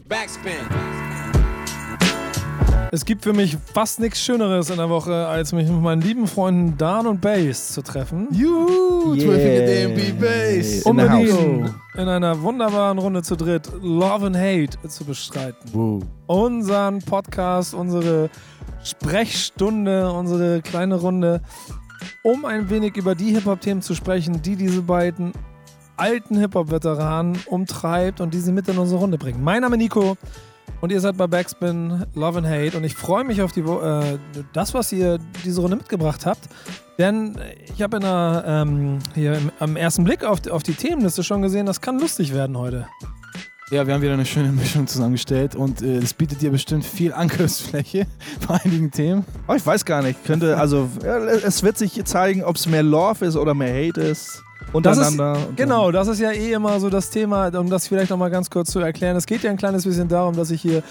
Backspin. Es gibt für mich fast nichts Schöneres in der Woche, als mich mit meinen lieben Freunden Dan und Bass zu treffen. Juhu, Yeah. DMB Bass. Um In mit ihnen in einer wunderbaren Runde zu dritt Love and Hate zu bestreiten. Woo. Unseren Podcast, unsere Sprechstunde, unsere kleine Runde, um ein wenig über die Hip-Hop-Themen zu sprechen, die diese beiden alten Hip-Hop-Veteranen umtreibt und die sie mit in unsere Runde bringen. Mein Name ist Nico und ihr seid bei Backspin Love and Hate und ich freue mich auf die, äh, das, was ihr diese Runde mitgebracht habt. Denn ich habe in der, ähm, hier im, am ersten Blick auf, die- auf die Themenliste schon gesehen, das kann lustig werden heute. Ja, wir haben wieder eine schöne Mischung zusammengestellt und äh, es bietet dir bestimmt viel Angriffsfläche bei einigen Themen. Oh, ich weiß gar nicht. Könnte, also, ja, es wird sich zeigen, ob es mehr Love ist oder mehr Hate ist. Das ist-. Und Genau, das ist ja eh immer so das Thema, um das vielleicht nochmal ganz kurz zu erklären. Es geht ja ein kleines bisschen darum, dass ich hier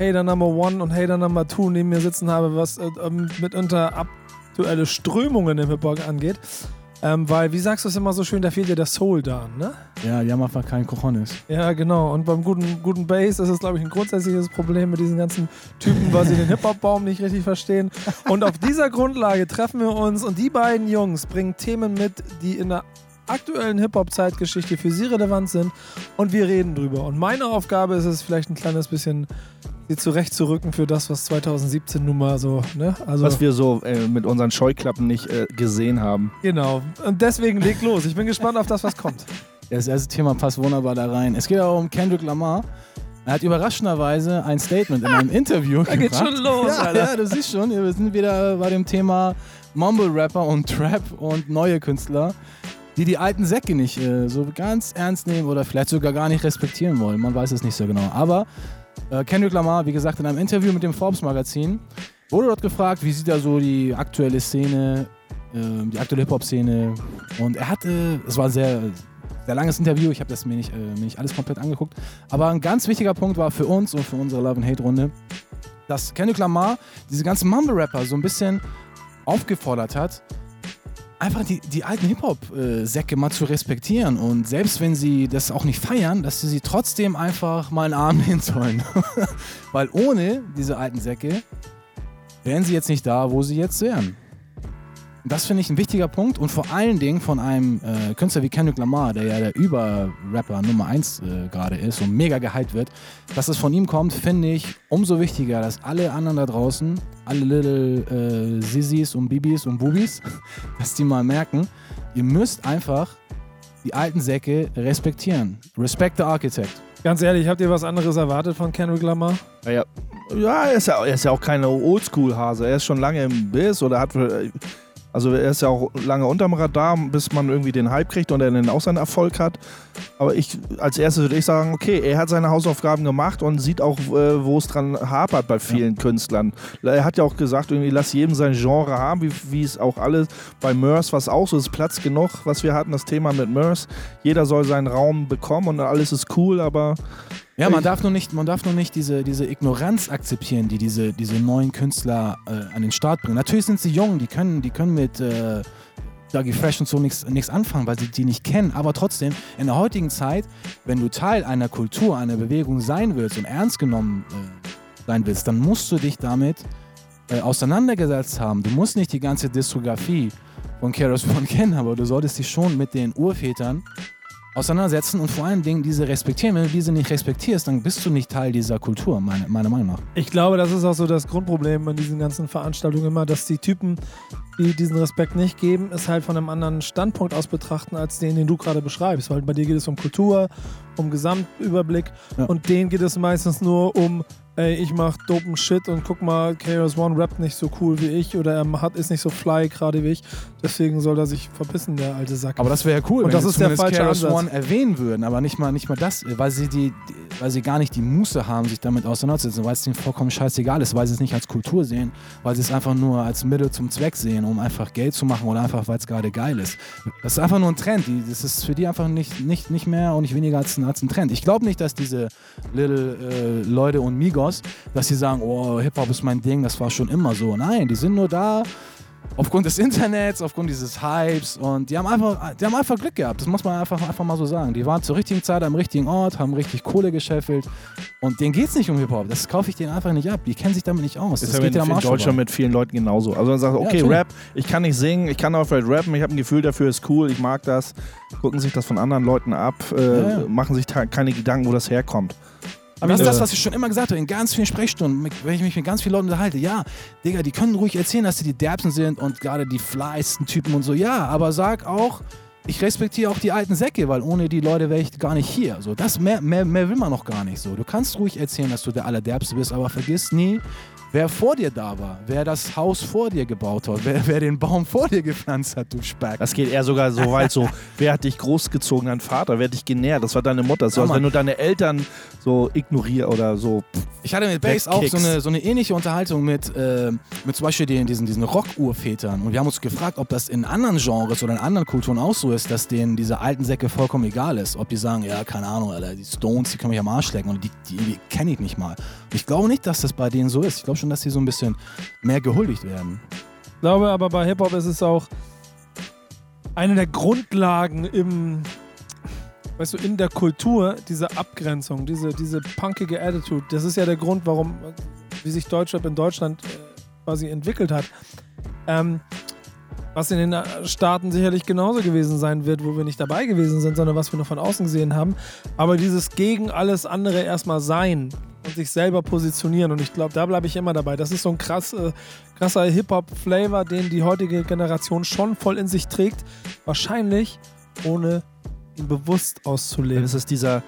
Hater Number One und Hater Number Two neben mir sitzen habe, was äh, ähm, mitunter aktuelle Strömungen im Hip-Hop angeht. Ähm, weil, wie sagst du es immer so schön, da fehlt ja der Soul da, ne? Ja, die haben einfach keinen Cojones. Ja, genau. Und beim guten, guten Bass ist es, glaube ich, ein grundsätzliches Problem mit diesen ganzen Typen, weil sie den Hip-Hop-Baum nicht richtig verstehen. Und auf dieser Grundlage treffen wir uns und die beiden Jungs bringen Themen mit, die in der aktuellen Hip-Hop-Zeitgeschichte für sie relevant sind und wir reden drüber. Und meine Aufgabe ist es, vielleicht ein kleines bisschen sie zurechtzurücken für das, was 2017 nun mal so, ne? Also, Was wir so äh, mit unseren Scheuklappen nicht äh, gesehen haben. genau. Und deswegen leg los. Ich bin gespannt auf das, was kommt. Das erste Thema passt wunderbar da rein. Es geht auch um Kendrick Lamar. Er hat überraschenderweise ein Statement in einem Interview Da gebracht. schon los, ja, Alter. ja, du siehst schon, wir sind wieder bei dem Thema Mumble-Rapper und Trap und neue Künstler, die die alten Säcke nicht äh, so ganz ernst nehmen oder vielleicht sogar gar nicht respektieren wollen. Man weiß es nicht so genau. Aber äh, Kendrick Lamar, wie gesagt, in einem Interview mit dem Forbes-Magazin wurde dort gefragt, wie sieht da so die aktuelle Szene, äh, die aktuelle Hip-Hop-Szene und er hatte, es war ein sehr, sehr langes Interview, ich habe das mir nicht, äh, mir nicht alles komplett angeguckt, aber ein ganz wichtiger Punkt war für uns und für unsere Love and Hate Runde, dass Kendrick Lamar diese ganzen Mumble-Rapper so ein bisschen aufgefordert hat, einfach die, die alten Hip-Hop-Säcke mal zu respektieren und selbst wenn sie das auch nicht feiern, dass sie sie trotzdem einfach mal einen Arm nehmen sollen. Weil ohne diese alten Säcke wären sie jetzt nicht da, wo sie jetzt wären. Das finde ich ein wichtiger Punkt und vor allen Dingen von einem äh, Künstler wie Kendrick Lamar, der ja der Über-Rapper Nummer 1 äh, gerade ist und mega gehypt wird, dass es von ihm kommt, finde ich umso wichtiger, dass alle anderen da draußen, alle Little äh, Sissis und Bibis und Bubis, dass die mal merken, ihr müsst einfach die alten Säcke respektieren. Respect the Architect. Ganz ehrlich, habt ihr was anderes erwartet von Kendrick Lamar? Ja, ja. ja er, ist ja er ist ja auch keine Oldschool-Hase. Er ist schon lange im Biss oder hat. Also er ist ja auch lange unterm Radar, bis man irgendwie den Hype kriegt und er dann auch seinen Erfolg hat. Aber ich, als erstes würde ich sagen, okay, er hat seine Hausaufgaben gemacht und sieht auch, äh, wo es dran hapert bei vielen Künstlern. Er hat ja auch gesagt, irgendwie lass jedem sein Genre haben, wie, wie es auch alles bei Mörs, was auch so ist, Platz genug, was wir hatten, das Thema mit Mörs. Jeder soll seinen Raum bekommen und alles ist cool, aber Ja, man darf nur nicht, man darf nur nicht diese, diese Ignoranz akzeptieren, die diese, diese neuen Künstler äh, an den Start bringen. Natürlich sind sie jung, die können, die können mit äh, Dougie Fresh und so nichts nichts anfangen, weil sie die nicht kennen. Aber trotzdem, in der heutigen Zeit, wenn du Teil einer Kultur, einer Bewegung sein willst und ernst genommen äh, sein willst, dann musst du dich damit äh, auseinandergesetzt haben. Du musst nicht die ganze Diskografie von Keros von kennen, aber du solltest dich schon mit den Urvätern auseinandersetzen und vor allen Dingen diese respektieren. Wenn du diese nicht respektierst, dann bist du nicht Teil dieser Kultur, meine, meiner Meinung nach. Ich glaube, das ist auch so das Grundproblem an diesen ganzen Veranstaltungen immer, dass die Typen, die diesen Respekt nicht geben, es halt von einem anderen Standpunkt aus betrachten, als den, den du gerade beschreibst. Weil bei dir geht es um Kultur, um Gesamtüberblick Ja. und denen geht es meistens nur um, ey, ich mach dopen Shit und guck mal, KRS One rappt nicht so cool wie ich oder er hat, ist nicht so fly gerade wie ich. Deswegen soll er sich verpissen, der alte Sack. Aber das wäre ja cool, Und wenn das sie ist der falsche KRS Ansatz. One erwähnen würden, aber nicht mal, nicht mal das, weil sie, die, weil sie gar nicht die Muße haben, sich damit auseinanderzusetzen, weil es ihnen vollkommen scheißegal ist, weil sie es nicht als Kultur sehen, weil sie es einfach nur als Mittel zum Zweck sehen, um einfach Geld zu machen oder einfach, weil es gerade geil ist. Das ist einfach nur ein Trend. Das ist für die einfach nicht, nicht, nicht mehr und nicht weniger als ein, als ein Trend. Ich glaube nicht, dass diese Little äh, Leute und Migos, dass sie sagen, oh, Hip-Hop ist mein Ding, das war schon immer so. Nein, die sind nur da, aufgrund des Internets, aufgrund dieses Hypes und die haben einfach, die haben einfach Glück gehabt. Das muss man einfach, einfach mal so sagen. Die waren zur richtigen Zeit am richtigen Ort, haben richtig Kohle gescheffelt und denen geht es nicht um Hip-Hop. Das kaufe ich denen einfach nicht ab. Die kennen sich damit nicht aus. Ist das ja geht in, ja in Deutschland mit vielen Leuten genauso. Also man sagt, okay, natürlich. Rap, ich kann nicht singen, ich kann auch vielleicht rappen, ich habe ein Gefühl dafür, ist cool, ich mag das. Gucken sich das von anderen Leuten ab, äh, Ja, ja. machen sich keine Gedanken, wo das herkommt. Aber das ist das, was ich schon immer gesagt habe, in ganz vielen Sprechstunden, wenn ich mich mit ganz vielen Leuten unterhalte. Ja, Digga, die können ruhig erzählen, dass sie die Derbsen sind und gerade die fleisten Typen und so. Ja, aber sag auch, ich respektiere auch die alten Säcke, weil ohne die Leute wäre ich gar nicht hier. So, das mehr, mehr, mehr will man noch gar nicht so. Du kannst ruhig erzählen, dass du der Allerderbste bist, aber vergiss nie, wer vor dir da war, wer das Haus vor dir gebaut hat, wer, wer den Baum vor dir gepflanzt hat, du Speck. Das geht eher sogar so weit so, wer hat dich großgezogen, dein Vater, wer hat dich genährt, das war deine Mutter. So, Ja, als Mann. wenn du deine Eltern so ignorierst oder so. Ich hatte mit Bass auch so eine, so eine ähnliche Unterhaltung mit, äh, mit zum Beispiel den, diesen, diesen Rock-Urvätern. Und wir haben uns gefragt, ob das in anderen Genres oder in anderen Kulturen auch so ist, dass denen diese alten Säcke vollkommen egal ist. Ob die sagen, ja, keine Ahnung, Alter, die Stones, die können mich am Arsch lecken und die, die, die kenne ich nicht mal. Ich glaube nicht, dass das bei denen so ist. Ich glaube schon, dass die so ein bisschen mehr gehuldigt werden. Ich glaube aber bei Hip-Hop ist es auch eine der Grundlagen im, weißt du, in der Kultur, diese Abgrenzung, diese, diese punkige Attitude. Das ist ja der Grund, warum, wie sich Deutschrap in Deutschland äh, quasi entwickelt hat. Ähm, was in den Staaten sicherlich genauso gewesen sein wird, wo wir nicht dabei gewesen sind, sondern was wir nur von außen gesehen haben. Aber dieses gegen alles andere erstmal sein und sich selber positionieren. Und ich glaube, da bleibe ich immer dabei. Das ist so ein krass, äh, krasser Hip-Hop-Flavor, den die heutige Generation schon voll in sich trägt. Wahrscheinlich ohne ihn bewusst auszuleben. Das ist dieser,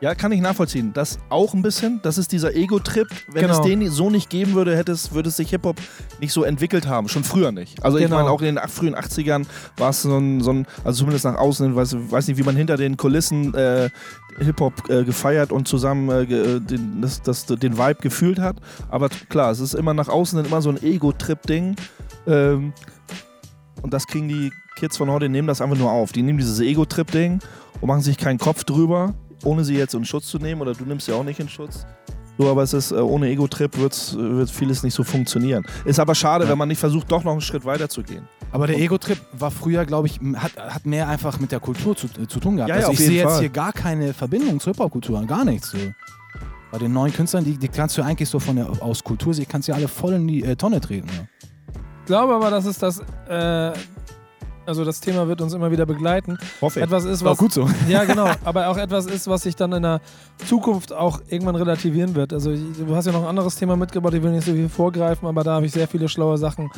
ja, kann ich nachvollziehen. Das auch ein bisschen, das ist dieser Ego-Trip. Wenn Genau. es den so nicht geben würde, hätte es, würde es sich Hip-Hop nicht so entwickelt haben. Schon früher nicht. Also ich Genau. meine, auch in den frühen 80ern war es so ein, so ein, also zumindest nach außen, weiß, weiß nicht, wie man hinter den Kulissen äh, Hip-Hop äh, gefeiert und zusammen äh, ge- den, das, das, den Vibe gefühlt hat. Aber klar, es ist immer nach außen immer so ein Ego-Trip-Ding. Ähm, und das kriegen die Kids von heute, nehmen das einfach nur auf. Die nehmen dieses Ego-Trip-Ding und machen sich keinen Kopf drüber, ohne sie jetzt in Schutz zu nehmen. Oder du nimmst sie auch nicht in Schutz. So, aber es ist, äh, ohne Ego-Trip wird's, äh, wird vieles nicht so funktionieren. Ist aber schade, Ja. wenn man nicht versucht, doch noch einen Schritt weiter zu gehen. Aber der Ego-Trip war früher, glaube ich, hat, hat mehr einfach mit der Kultur zu, äh, zu tun gehabt. Ja, ja, also auf ich sehe jetzt hier gar keine Verbindung zur Hip-Hop-Kultur, gar nichts. So. Bei den neuen Künstlern, die, die kannst du eigentlich so von der, aus Kultursicht, kannst du ja alle voll in die äh, Tonne treten. Ja. Ich glaube aber, dass es das, äh, also das Thema wird uns immer wieder begleiten. Hoffe ich. Etwas ist, was gut so. Ja, genau. Aber auch etwas ist, was sich dann in der Zukunft auch irgendwann relativieren wird. Also du hast ja noch ein anderes Thema mitgebracht, ich will nicht so viel vorgreifen, aber da habe ich sehr viele schlaue Sachen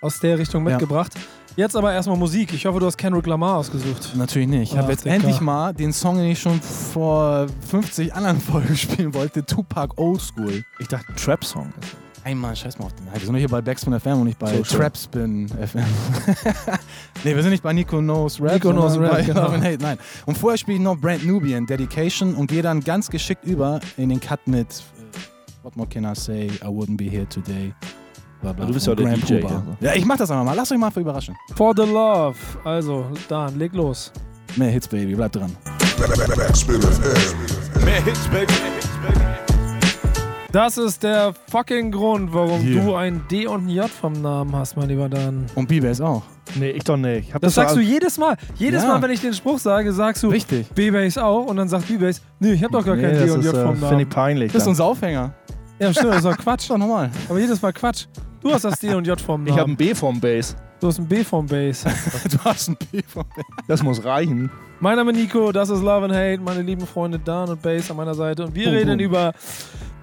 aus der Richtung Ja. mitgebracht. Jetzt aber erstmal Musik. Ich hoffe, du hast Kendrick Lamar ausgesucht. Natürlich nicht. Ich habe jetzt Dicker. endlich mal den Song, den ich schon vor 50 anderen Folgen spielen wollte, Tupac Old School. Ich dachte, Trap-Song. Ey Mann, scheiß mal auf den. Wir sind hier bei Backspin FM und nicht bei So. Trapspin FM. nee, wir sind nicht bei Nico Knows Rap. Nico Knows Rap, bei genau. Hate, nein. Und vorher spiele ich noch Brand Nubian, Dedication und gehe dann ganz geschickt über in den Cut mit äh, What more can I say? I wouldn't be here today. Bla, bla, Du bist ja der Grand DJ, also. Ja, ich mach das einfach mal. Lasst euch mal für überraschen. For the Love. Also, Dan, leg los. Mehr Hits, Baby. Bleibt dran. Backspin FM. Das ist der fucking Grund, warum Yeah. du ein D und ein J vom Namen hast, mein lieber Dan. Und B-Bass auch. Nee, ich doch nicht. Ich hab Das sagst du jedes Mal. Jedes Ja. Mal, wenn ich den Spruch sage, sagst du Richtig. B-Bass auch und dann sagt B-Bass, nee, ich hab doch gar nee, kein D das und ist, J äh, vom Finde Namen. ich peinlich. Das ist dann. unser Aufhänger. Ja, stimmt, das ist doch Quatsch. Doch normal. Aber jedes Mal Quatsch. Du hast das D und J vom ich habe Namen. ein B vom Bass. Du hast ein B vom Bass. du hast ein B von Das muss reichen. Mein Name ist Nico, das ist Love and Hate, meine lieben Freunde Dan und Bass an meiner Seite. Und wir Boom, reden boom. über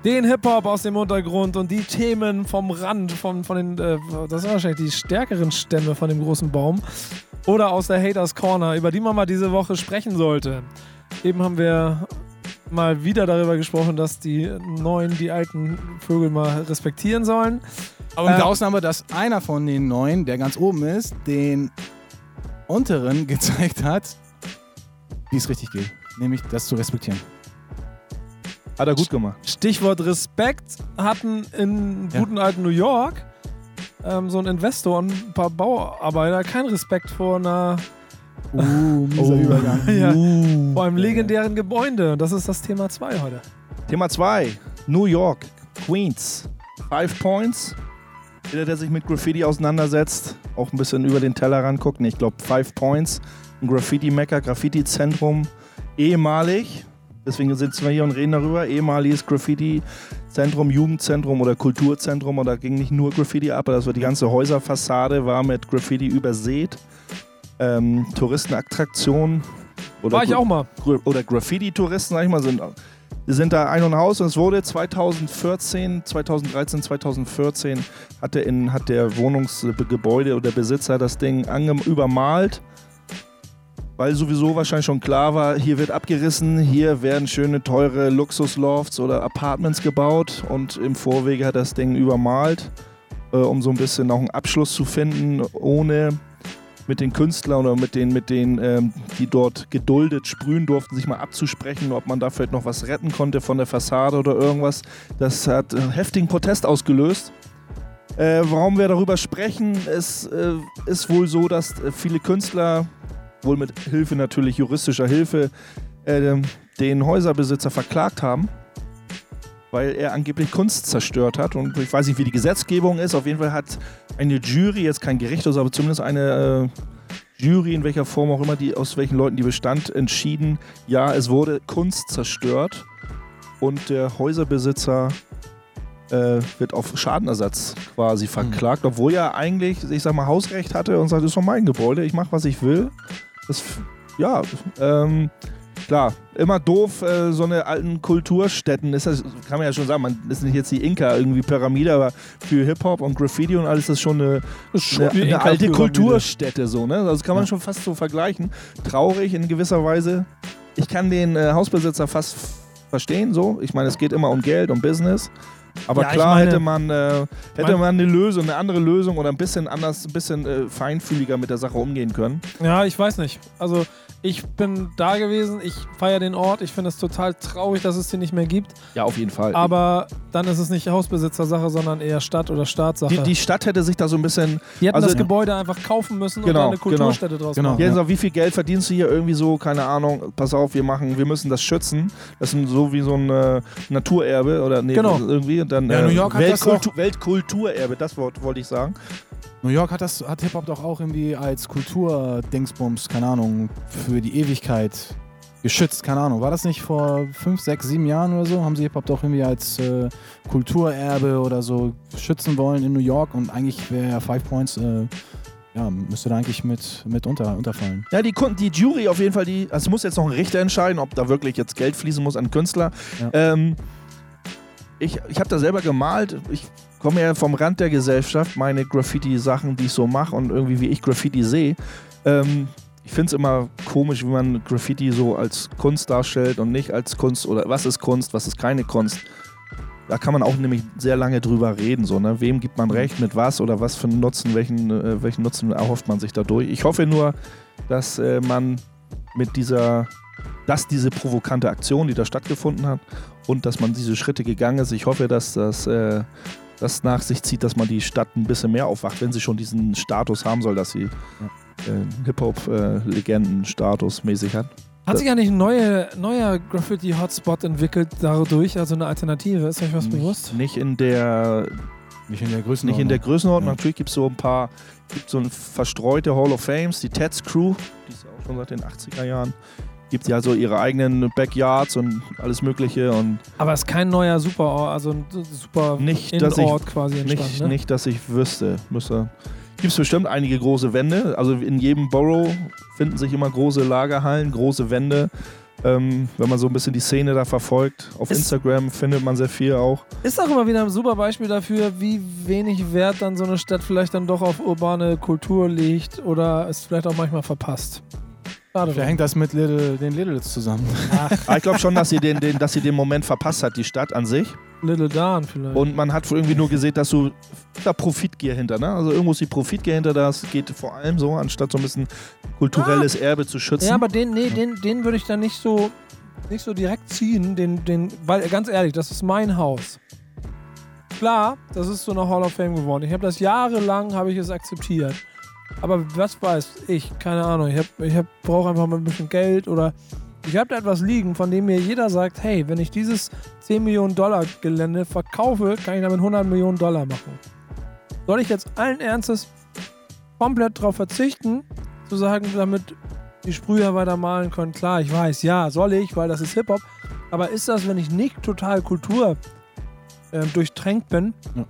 den Hip-Hop aus dem Untergrund und die Themen vom Rand, von, von den, äh, das sind wahrscheinlich die stärkeren Stämme von dem großen Baum. Oder aus der Haters Corner, über die man mal diese Woche sprechen sollte. Eben haben wir mal wieder darüber gesprochen, dass die Neuen die alten Vögel mal respektieren sollen. Aber mit Äh, der Ausnahme, dass einer von den neun, der ganz oben ist, den unteren gezeigt hat, wie es richtig geht. Nämlich das zu respektieren. Hat er gut gemacht. Stichwort Respekt hatten in Ja. guten alten New York ähm, so ein Investor und ein paar Bauarbeiter keinen Respekt vor einer Uh, mieser Oh. Übergang. Ja. Uh. vor einem legendären Gebäude. Und das ist das Thema 2 heute. Thema 2. New York. Queens. Five Points. jeder, der sich mit Graffiti auseinandersetzt, auch ein bisschen über den Teller ranguckt. Ich glaube, Five Points, ein Graffiti-Mecker, Graffiti-Zentrum, ehemalig. Deswegen sitzen wir hier und reden darüber. Ehemaliges Graffiti-Zentrum, Jugendzentrum oder Kulturzentrum. Und da ging nicht nur Graffiti ab, das war die ganze Häuserfassade war mit Graffiti übersät. Ähm, Touristenattraktion. Oder War ich Gra- auch mal. Oder Graffiti-Touristen, sag ich mal, sind, sind da ein und aus. Und es wurde 2014, 2013, 2014 hat der, in, hat der Wohnungsgebäude oder Besitzer das Ding übermalt, weil sowieso wahrscheinlich schon klar war, hier wird abgerissen, hier werden schöne, teure Luxuslofts oder Apartments gebaut und im Vorwege hat das Ding übermalt, äh, um so ein bisschen auch einen Abschluss zu finden, ohne mit den Künstlern oder mit den, mit den ähm, die dort geduldet sprühen durften, sich mal abzusprechen, ob man da vielleicht noch was retten konnte von der Fassade oder irgendwas. Das hat äh, heftigen Protest ausgelöst. Äh, warum wir darüber sprechen, es äh, ist wohl so, dass äh, viele Künstler, wohl mit Hilfe natürlich juristischer Hilfe, äh, den Häuserbesitzer verklagt haben, weil er angeblich Kunst zerstört hat. Und ich weiß nicht, wie die Gesetzgebung ist. Auf jeden Fall hat eine Jury, jetzt kein Gericht, aber zumindest eine äh, Jury, in welcher Form auch immer, die, aus welchen Leuten die bestand, entschieden, ja, es wurde Kunst zerstört und der Häuserbesitzer äh, wird auf Schadenersatz quasi verklagt, obwohl er eigentlich, ich sag mal, Hausrecht hatte und sagt, das ist doch mein Gebäude, ich mache, was ich will. Das, ja, ähm, klar, immer doof, äh, so eine alten Kulturstätten, ist das, kann man ja schon sagen, man ist nicht jetzt die Inka irgendwie Pyramide, aber für Hip-Hop und Graffiti und alles ist das schon eine, eine, die eine alte Inka-Pyramide. Kulturstätte so, ne? Das kann man Ja. schon fast so vergleichen. Traurig in gewisser Weise. Ich kann den äh, Hausbesitzer fast verstehen, so. Ich meine, es geht immer um Geld, um Business. Aber Ja, klar meine- hätte man äh, hätte man eine Lösung, eine andere Lösung oder ein bisschen anders, ein bisschen äh, feinfühliger mit der Sache umgehen können. Ja, ich weiß nicht. Also ich bin da gewesen, ich feiere den Ort, ich finde es total traurig, dass es den nicht mehr gibt. Ja, auf jeden Fall. Aber dann ist es nicht Hausbesitzersache, sondern eher Stadt- oder Staatssache. die, die Stadt hätte sich da so ein bisschen Die hätten also- das Gebäude einfach kaufen müssen und Genau, da eine Kulturstätte draus genau. machen. Ja, Ja. so, wie viel Geld verdienst du hier irgendwie so? Keine Ahnung. Pass auf, wir machen, wir müssen das schützen. Das ist so wie so ein äh, Naturerbe oder nee, Genau. irgendwie. Und Dann, Ja, äh, New York hat das Weltkultu Weltkulturerbe, das Wort wollte ich sagen. New York hat das hat Hip-Hop doch auch irgendwie als Kultur-Dingsbums, keine Ahnung, für die Ewigkeit geschützt, keine Ahnung. War das nicht vor fünf, sechs, sieben Jahren oder so? Haben sie Hip-Hop doch irgendwie als äh, Kulturerbe oder so schützen wollen in New York und eigentlich wäre ja Five Points, äh, ja, müsste da eigentlich mit, mit unter, unterfallen. Ja, die, die Jury auf jeden Fall, die, also es muss jetzt noch ein Richter entscheiden, ob da wirklich jetzt Geld fließen muss an Künstler. Ja. Ähm, ich ich habe da selber gemalt. Ich komme ja vom Rand der Gesellschaft, meine Graffiti-Sachen, die ich so mache und irgendwie wie ich Graffiti sehe. Ähm, ich finde es immer komisch, wie man Graffiti so als Kunst darstellt und nicht als Kunst oder was ist Kunst, was ist keine Kunst. Da kann man auch nämlich sehr lange drüber reden. So, ne? Wem gibt man recht mit was oder was für einen Nutzen, welchen, äh, welchen Nutzen erhofft man sich dadurch? Ich hoffe nur, dass äh, man mit dieser, dass diese provokante Aktion, die da stattgefunden hat und dass man diese Schritte gegangen ist, ich hoffe, dass das, äh, das nach sich zieht, dass man die Stadt ein bisschen mehr aufwacht, wenn sie schon diesen Status haben soll, dass sie äh, Hip-Hop-Legenden-Status mäßig hat. Hat sich ja nicht ein neue, neuer Graffiti-Hotspot entwickelt dadurch, also eine Alternative? Ist euch was bewusst? Nicht in der, Nicht in der Größenordnung. nicht in der Größenordnung. Ja. Natürlich gibt es so ein paar, gibt so ein verstreute Hall of Fames, die Teds Crew, die ist ja auch schon seit den 80er Jahren. Gibt ja so ihre eigenen Backyards und alles Mögliche und Aber es ist kein neuer Superort, also ein super Nicht, dass ich- Innenort quasi entstanden. Nicht, ne? nicht, dass ich wüsste. Müsste. Gibt es bestimmt einige große Wände. Also in jedem Borough finden sich immer große Lagerhallen, große Wände. Ähm, wenn man so ein bisschen die Szene da verfolgt. Auf Ist- Instagram findet man sehr viel auch. Ist auch immer wieder ein super Beispiel dafür, wie wenig Wert dann so eine Stadt vielleicht dann doch auf urbane Kultur legt oder es vielleicht auch manchmal verpasst. Schade. Vielleicht hängt das mit Little, den Littles zusammen. Aber ich glaube schon, dass sie, den, den, dass sie den Moment verpasst hat, die Stadt an sich. Little Darn vielleicht. Und man hat irgendwie nur gesehen, dass so da Profitgier hinter. Ne? Also irgendwo ist die Profitgier hinter. Das geht vor allem so, anstatt so ein bisschen kulturelles Erbe zu schützen. ja, aber den, nee, den, den würde ich dann nicht so, nicht so direkt ziehen, den, den, weil ganz ehrlich, das ist mein Haus. Klar, das ist so eine Hall of Fame geworden. Ich habe das jahrelang, habe ich es akzeptiert. Aber was weiß ich, keine Ahnung. Ich, ich brauche einfach mal ein bisschen Geld oder ich habe da etwas liegen, von dem mir jeder sagt, hey, wenn ich dieses 10 Millionen Dollar Gelände verkaufe, kann ich damit 100 Millionen Dollar machen. Soll ich jetzt allen Ernstes komplett darauf verzichten, zu sagen, damit die Sprüher weiter malen können? Klar, ich weiß, ja, soll ich, weil das ist Hip-Hop. Aber ist das, wenn ich nicht total Kultur äh, durchtränkt bin, Ja.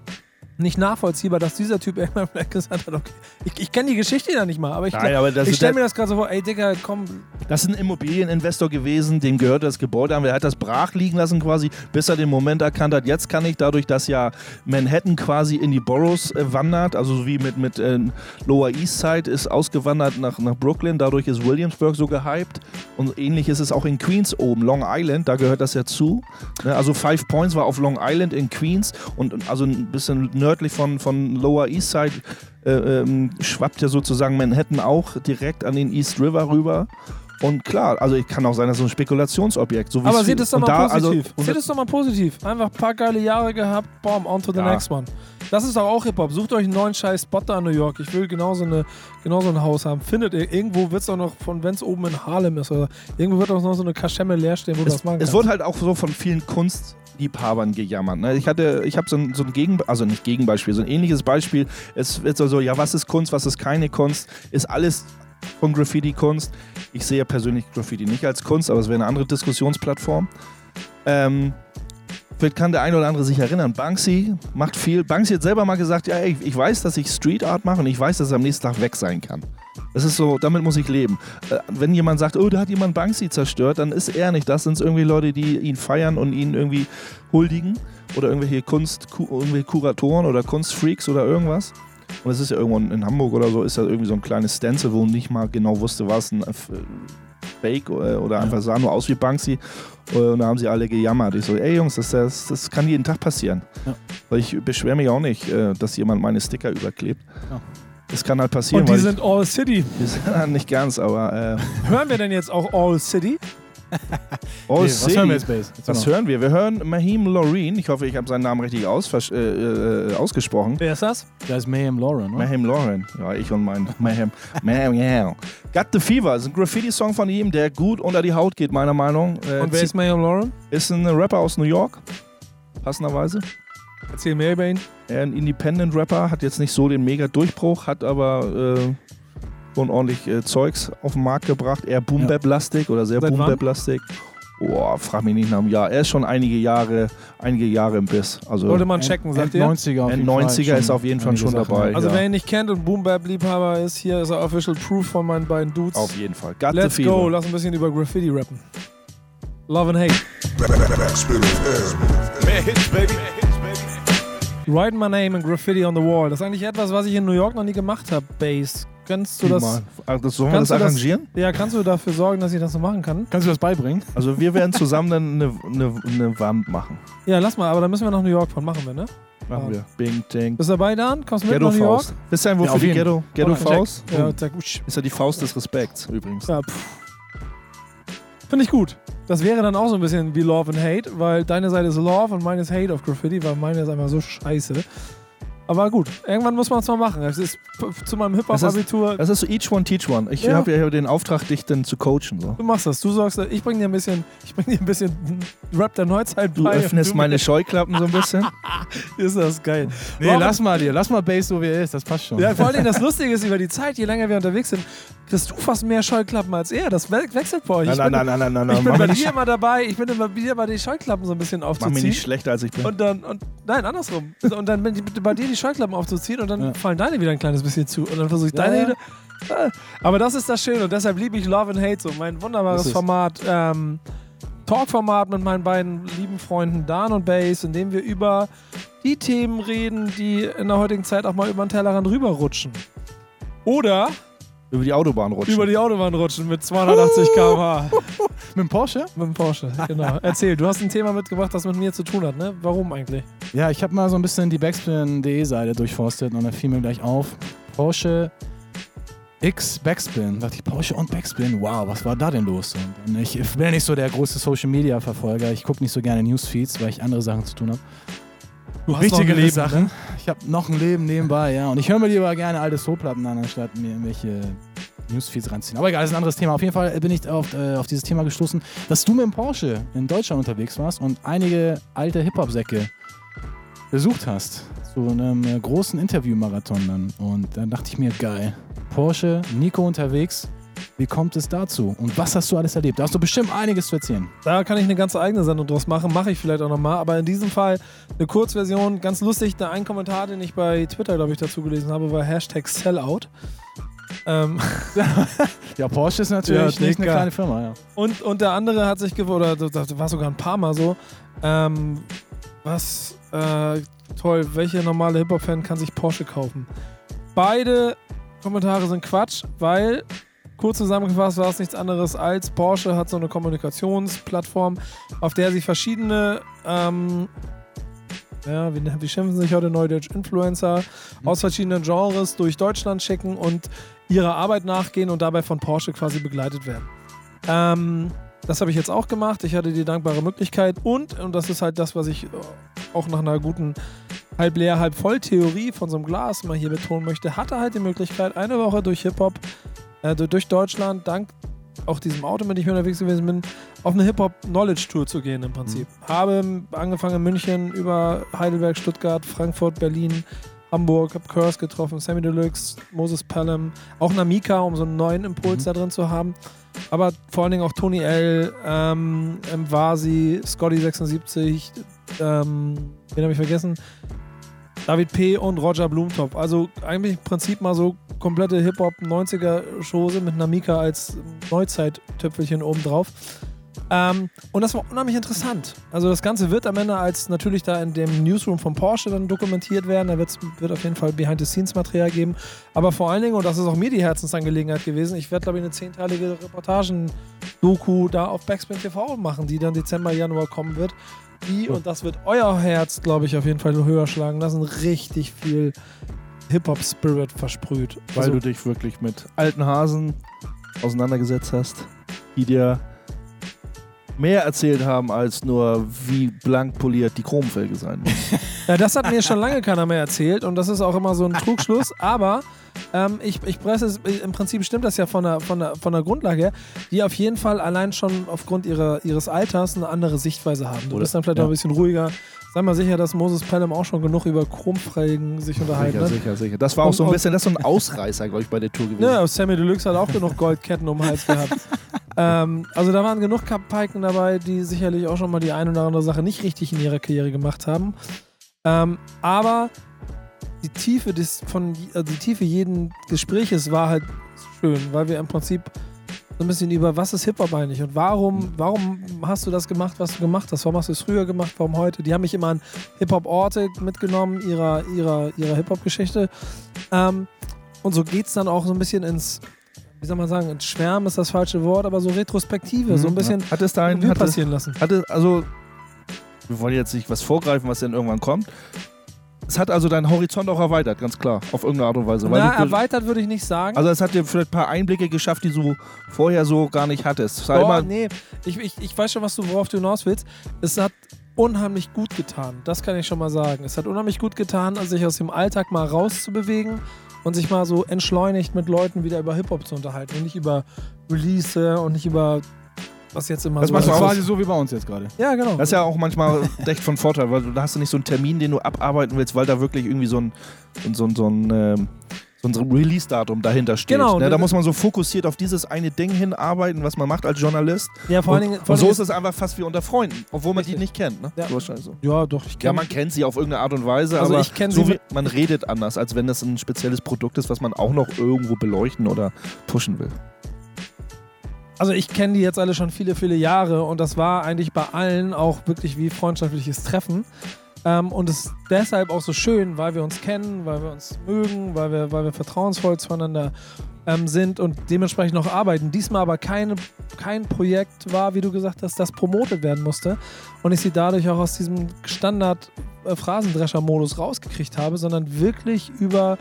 Nicht nachvollziehbar, dass dieser Typ irgendwann vielleicht gesagt hat, okay, ich, ich kenne die Geschichte ja nicht mal, aber ich, ich stelle der- mir das gerade so vor, ey Digga, komm, Das ist ein Immobilieninvestor gewesen, dem gehört das Gebäude an. Er hat das brach liegen lassen quasi, bis er den Moment erkannt hat, jetzt kann ich dadurch, dass ja Manhattan quasi in die Boroughs äh, wandert, also so wie mit, mit äh, Lower East Side ist ausgewandert nach, nach Brooklyn, dadurch ist Williamsburg so gehypt und ähnlich ist es auch in Queens oben, Long Island, da gehört das ja zu. Ne, Also Five Points war auf Long Island in Queens und und also ein bisschen nördlich von, von Lower East Side äh, ähm, schwappt ja sozusagen Manhattan auch direkt an den East River rüber. Und klar, also ich kann auch sein, dass so ein Spekulationsobjekt. So aber es seht es doch mal da, also, positiv. und seht es doch mal positiv. Einfach ein paar geile Jahre gehabt, boom, on to the Ja. next one. Das ist doch auch Hip-Hop. Sucht euch einen neuen scheiß Spot da in New York. Ich will genauso, eine, genauso ein Haus haben. Findet ihr, irgendwo wird es doch noch, von wenn es oben in Harlem ist, oder irgendwo wird auch noch so eine Kaschemme leer stehen, wo du es, das machen es kannst. wurde halt auch so von vielen Kunstliebhabern gejammert. Ne? Ich hatte, ich habe so ein, so ein Gegen, also nicht Gegenbeispiel, so ein ähnliches Beispiel. Es wird so, so, ja, was ist Kunst, was ist keine Kunst? Ist alles von Graffiti Kunst? Ich sehe persönlich Graffiti nicht als Kunst, aber es wäre eine andere Diskussionsplattform. Ähm, Vielleicht kann der eine oder andere sich erinnern. Banksy macht viel. Banksy hat selber mal gesagt, ja, ey, ich weiß, dass ich Street Art mache und ich weiß, dass es am nächsten Tag weg sein kann. Das ist so, damit muss ich leben. Äh, wenn jemand sagt, oh, da hat jemand Banksy zerstört, dann ist er nicht. Das sind irgendwie Leute, die ihn feiern und ihn irgendwie huldigen. Oder irgendwelche Kunst, Ku- irgendwelche Kuratoren oder Kunstfreaks oder irgendwas. Und es ist ja irgendwo in Hamburg oder so, ist ja irgendwie so ein kleines Stencil, wo man nicht mal genau wusste, was ein äh, Fake äh, oder einfach sah nur aus wie Banksy. Und da haben sie alle gejammert. Ich so, ey Jungs, das, das, das kann jeden Tag passieren. Ja. Ich beschwere mich auch nicht, äh, dass jemand meine Sticker überklebt. Ja. Das kann halt passieren. Und die sind All City. ich, die sind nicht ganz, aber äh, Hören wir denn jetzt auch All City? Nee, was hören wir jetzt, Bass? Was hören wir? Wir hören Mahim Loreen. Ich hoffe, ich habe seinen Namen richtig ausvers- äh, äh, ausgesprochen. Wer ist das? Da ist Mayhem Lauren, ne? Mahim Lauren. Ja, ich und mein. Mayhem, yeah. Got the Fever ist ein Graffiti-Song von ihm, der gut unter die Haut geht, meiner Meinung. Äh, Und wer ist Mayhem Lauren? ist ein Rapper aus New York. Passenderweise. Erzähl mehr über ihn. Er ein Independent-Rapper, hat jetzt nicht so den Mega-Durchbruch, hat aber äh, schon ordentlich äh, Zeugs auf den Markt gebracht. Eher Boom-Bap-lastig oder sehr Seit wann? Boom-Bap-lastig. Boah, frag mich nicht nach dem Jahr. Er ist schon einige Jahre, einige Jahre im Biss. Also Sollte man checken, sagt ihr? 90er auf jeden End 90er Fall ist auf jeden Fall schon Sachen. dabei. Also ja. wer ihn nicht kennt und Boom Bap Liebhaber ist, hier ist er Official Proof von meinen beiden Dudes. auf jeden Fall. Got Let's go, lass ein bisschen über Graffiti rappen. Love and Hate. Backspin FM. Mehr Hits, baby. Write my name in Graffiti on the wall. Das ist eigentlich etwas, was ich in New York noch nie gemacht habe, Bass. Kannst du das? Mal. Ach, das sollen wir Kannst das du das- arrangieren? Ja, kannst du dafür sorgen, dass ich das so machen kann? Kannst du das beibringen? Also wir werden zusammen dann eine, eine, eine Wand machen. Ja, lass mal, aber da müssen wir nach New York fahren. Machen wir, ne? Machen wir. Bing, ding. Bist du dabei, Dan? Kommst du mit Ghetto nach New York? Faust. Wisst ihr, wofür Ja, auf die. Ghetto, Ghetto Check. Faust? Ja, zack, usch. Ist ja die Faust des Respekts übrigens. Ja. Finde ich gut. Das wäre dann auch so ein bisschen wie Love and Hate, weil deine Seite ist Love und meine ist Hate auf Graffiti, weil meine ist einfach so scheiße. Aber gut, irgendwann muss man es mal machen. Es ist zu meinem Hip-Hop-Abitur. Das ist so each one teach one. Ich Ja. habe ja den Auftrag, dich dann zu coachen. So. Du machst das. Du sagst, ich bring dir ein bisschen, ich bring dir ein bisschen Rap der Neuzeit Du bei. öffnest und meine Scheuklappen so ein bisschen. Ist das geil. Nee, Warum- lass mal dir. Lass mal Bass so wie er ist. Das passt schon. Ja, vor allem das Lustige ist, über die Zeit, je länger wir unterwegs sind, kriegst du fast mehr Scheuklappen als er. Das we wechselt bei euch. Nein, ich nein, bin, nein, nein, nein, nein. ich bin bei dir immer dabei, ich bin immer wieder bei den Scheuklappen so ein bisschen mach mich aufzuziehen. nicht schlechter, als ich bin. Und dann, und nein, andersrum. Und dann bin ich bei dir die Scheuklappen aufzuziehen und dann Ja. fallen deine wieder ein kleines bisschen zu. Und dann versuche ich Ja, deine ja. wieder. Ah, Aber das ist das Schöne und deshalb liebe ich Love and Hate so. Mein wunderbares Format, ähm, Talk-Format mit meinen beiden lieben Freunden Dan und Bass, in dem wir über die Themen reden, die in der heutigen Zeit auch mal über den Tellerrand rüberrutschen. Oder Über die Autobahn rutschen. über die Autobahn rutschen mit 280 km/h. Mit dem Porsche? mit dem Porsche, genau. Erzähl, du hast ein Thema mitgebracht, das mit mir zu tun hat, ne? Warum eigentlich? Ja, ich habe mal so ein bisschen die Backspin.de Seite durchforstet und da fiel mir gleich auf, Porsche X Backspin. Da dachte ich, Porsche und Backspin, wow, was war da denn los? Und ich bin ja nicht so der große Social Media Verfolger. Ich gucke nicht so gerne Newsfeeds, weil ich andere Sachen zu tun habe. Du Wichtigere Leben, Sachen. Ne? Ich habe noch ein Leben nebenbei, ja. Und ich höre mir lieber gerne alte Soulplatten an, anstatt mir irgendwelche Newsfeeds reinziehen. Aber egal, das ist ein anderes Thema. Auf jeden Fall bin ich auf, äh, auf dieses Thema gestoßen, dass du mit dem Porsche in Deutschland unterwegs warst und einige alte Hip-Hop-Säcke besucht hast. zu einem äh, großen Interviewmarathon dann. Und dann dachte ich mir, geil, Porsche, Nico unterwegs. Wie kommt es dazu? Und was hast du alles erlebt? Da hast du bestimmt einiges zu erzählen. Da kann ich eine ganze eigene Sendung draus machen, mache ich vielleicht auch nochmal. Aber in diesem Fall eine Kurzversion, ganz lustig. Da ein Kommentar, den ich bei Twitter, glaube ich, dazu gelesen habe, war Hashtag Sellout. Ähm, Ja, Porsche ist natürlich Ja, nicht eine kleine Firma, ja. und, und der andere hat sich gewundert, oder das war sogar ein paar Mal so. Ähm, was äh, toll, welche normale Hip-Hop-Fan kann sich Porsche kaufen? Beide Kommentare sind Quatsch, weil kurz zusammengefasst war es nichts anderes als Porsche hat so eine Kommunikationsplattform, auf der sich verschiedene ähm, ja, wie, wie schimpfen sich heute Neudeutsch Influencer aus verschiedenen Genres durch Deutschland schicken und ihrer Arbeit nachgehen und dabei von Porsche quasi begleitet werden. Ähm, das habe ich jetzt auch gemacht. Ich hatte die dankbare Möglichkeit und, und das ist halt das, was ich äh, auch nach einer guten halb leer, halb voll Theorie von so einem Glas mal hier betonen möchte, hatte halt die Möglichkeit, eine Woche durch Hip-Hop, äh, durch Deutschland, dank auch diesem Auto, mit dem ich unterwegs gewesen bin, auf eine Hip-Hop-Knowledge-Tour zu gehen im Prinzip. Habe angefangen in München über Heidelberg, Stuttgart, Frankfurt, Berlin, Hamburg, habe Curse getroffen, Sammy Deluxe, Moses Pelham, auch Namika, um so einen neuen Impuls da drin zu haben. Aber vor allen Dingen auch Tony L, ähm, M. Vasi, Scotty76, ähm, wen habe ich vergessen? David P. und Roger Blumentopf. Also eigentlich im Prinzip mal so komplette Hip-Hop 90er-Chose mit Namika als Neuzeit-Tüpfelchen obendrauf. Ähm, und das war unheimlich interessant. Also das Ganze wird am Ende als natürlich da in dem Newsroom von Porsche dann dokumentiert werden. Da wird auf jeden Fall Behind-the-Scenes-Material geben. Aber vor allen Dingen, und das ist auch mir die Herzensangelegenheit gewesen, ich werde, glaube ich, eine zehnteilige Reportagen-Doku da auf Backspin TV machen, die dann Dezember, Januar kommen wird. Die, und das wird euer Herz, glaube ich, auf jeden Fall höher schlagen lassen, richtig viel Hip-Hop-Spirit versprüht. Weil Also- du dich wirklich mit alten Hasen auseinandergesetzt hast, die dir mehr erzählt haben, als nur wie blank poliert die Chromfelge sein muss. Ja, das hat mir schon lange keiner mehr erzählt und das ist auch immer so ein Trugschluss. Aber ähm, ich, ich presse es, im Prinzip stimmt das ja von der, von, der, von der Grundlage her, die auf jeden Fall allein schon aufgrund ihrer, ihres Alters eine andere Sichtweise haben. Du Oder- bist dann vielleicht ja. auch ein bisschen ruhiger. Sei mal sicher, dass Moses Pelham auch schon genug über Chromfelgen sich unterhalten sicher, hat. sicher, sicher. Das war auch so ein bisschen, das so ein Ausreißer, glaube ich, bei der Tour gewesen. Ja, Sammy Deluxe hat auch genug Goldketten um den Hals gehabt. ähm, also da waren genug Piken dabei, die sicherlich auch schon mal die eine oder andere Sache nicht richtig in ihrer Karriere gemacht haben. Ähm, aber die Tiefe des von also die Tiefe jeden Gespräches war halt schön, weil wir im Prinzip so ein bisschen über was ist Hip-Hop eigentlich und warum, warum hast du das gemacht, was du gemacht hast? Warum hast du es früher gemacht, warum heute? Die haben mich immer an Hip-Hop-Orte mitgenommen, ihrer, ihrer, ihrer Hip-Hop-Geschichte. Ähm, und so geht es dann auch so ein bisschen ins, wie soll man sagen, ins Schwärmen ist das falsche Wort, aber so Retrospektive, so ein bisschen Hat es da ein, Revue hat es, passieren lassen. hatte, also, wir wollen jetzt nicht was vorgreifen, was denn irgendwann kommt. Es hat also deinen Horizont auch erweitert, ganz klar, auf irgendeine Art und Weise. Na, erweitert würde ich nicht sagen. also es hat dir vielleicht ein paar Einblicke geschafft, die du vorher so gar nicht hattest. Immer, nee, ich, ich, ich weiß schon, was du, worauf du hinaus willst. Es hat unheimlich gut getan. Das kann ich schon mal sagen. Es hat unheimlich gut getan, sich aus dem Alltag mal rauszubewegen und sich mal so entschleunigt mit Leuten wieder über Hip-Hop zu unterhalten und nicht über Release und nicht über was jetzt immer Das so machst du auch. quasi so wie bei uns jetzt gerade. Ja, genau. Das ist ja auch manchmal echt von Vorteil, weil du, da hast du nicht so einen Termin, den du abarbeiten willst, weil da wirklich irgendwie so ein, so ein, so ein, ähm, so ein Release-Datum dahinter steht. Genau, Ne? Da muss man so fokussiert auf dieses eine Ding hinarbeiten, was man macht als Journalist. ja, vor allen und, Dingen. und Vor so ist es einfach fast wie unter Freunden, obwohl man die Richtig. nicht kennt. Ne? Ja. Wahrscheinlich so. Ja, doch, ich Ja, man kennt sie auf irgendeine Art und Weise, Also aber ich kenn so sie wie, man redet anders, als wenn das ein spezielles Produkt ist, was man auch noch irgendwo beleuchten oder pushen will. Also ich kenne die jetzt alle schon viele, viele Jahre und das war eigentlich bei allen auch wirklich wie freundschaftliches Treffen. Ähm, und es ist deshalb auch so schön, weil wir uns kennen, weil wir uns mögen, weil wir, weil wir vertrauensvoll zueinander ähm, sind und dementsprechend noch arbeiten. Diesmal aber keine, kein Projekt war, wie du gesagt hast, das promotet werden musste und ich sie dadurch auch aus diesem Standard-Phrasendrescher-Modus rausgekriegt habe, sondern wirklich über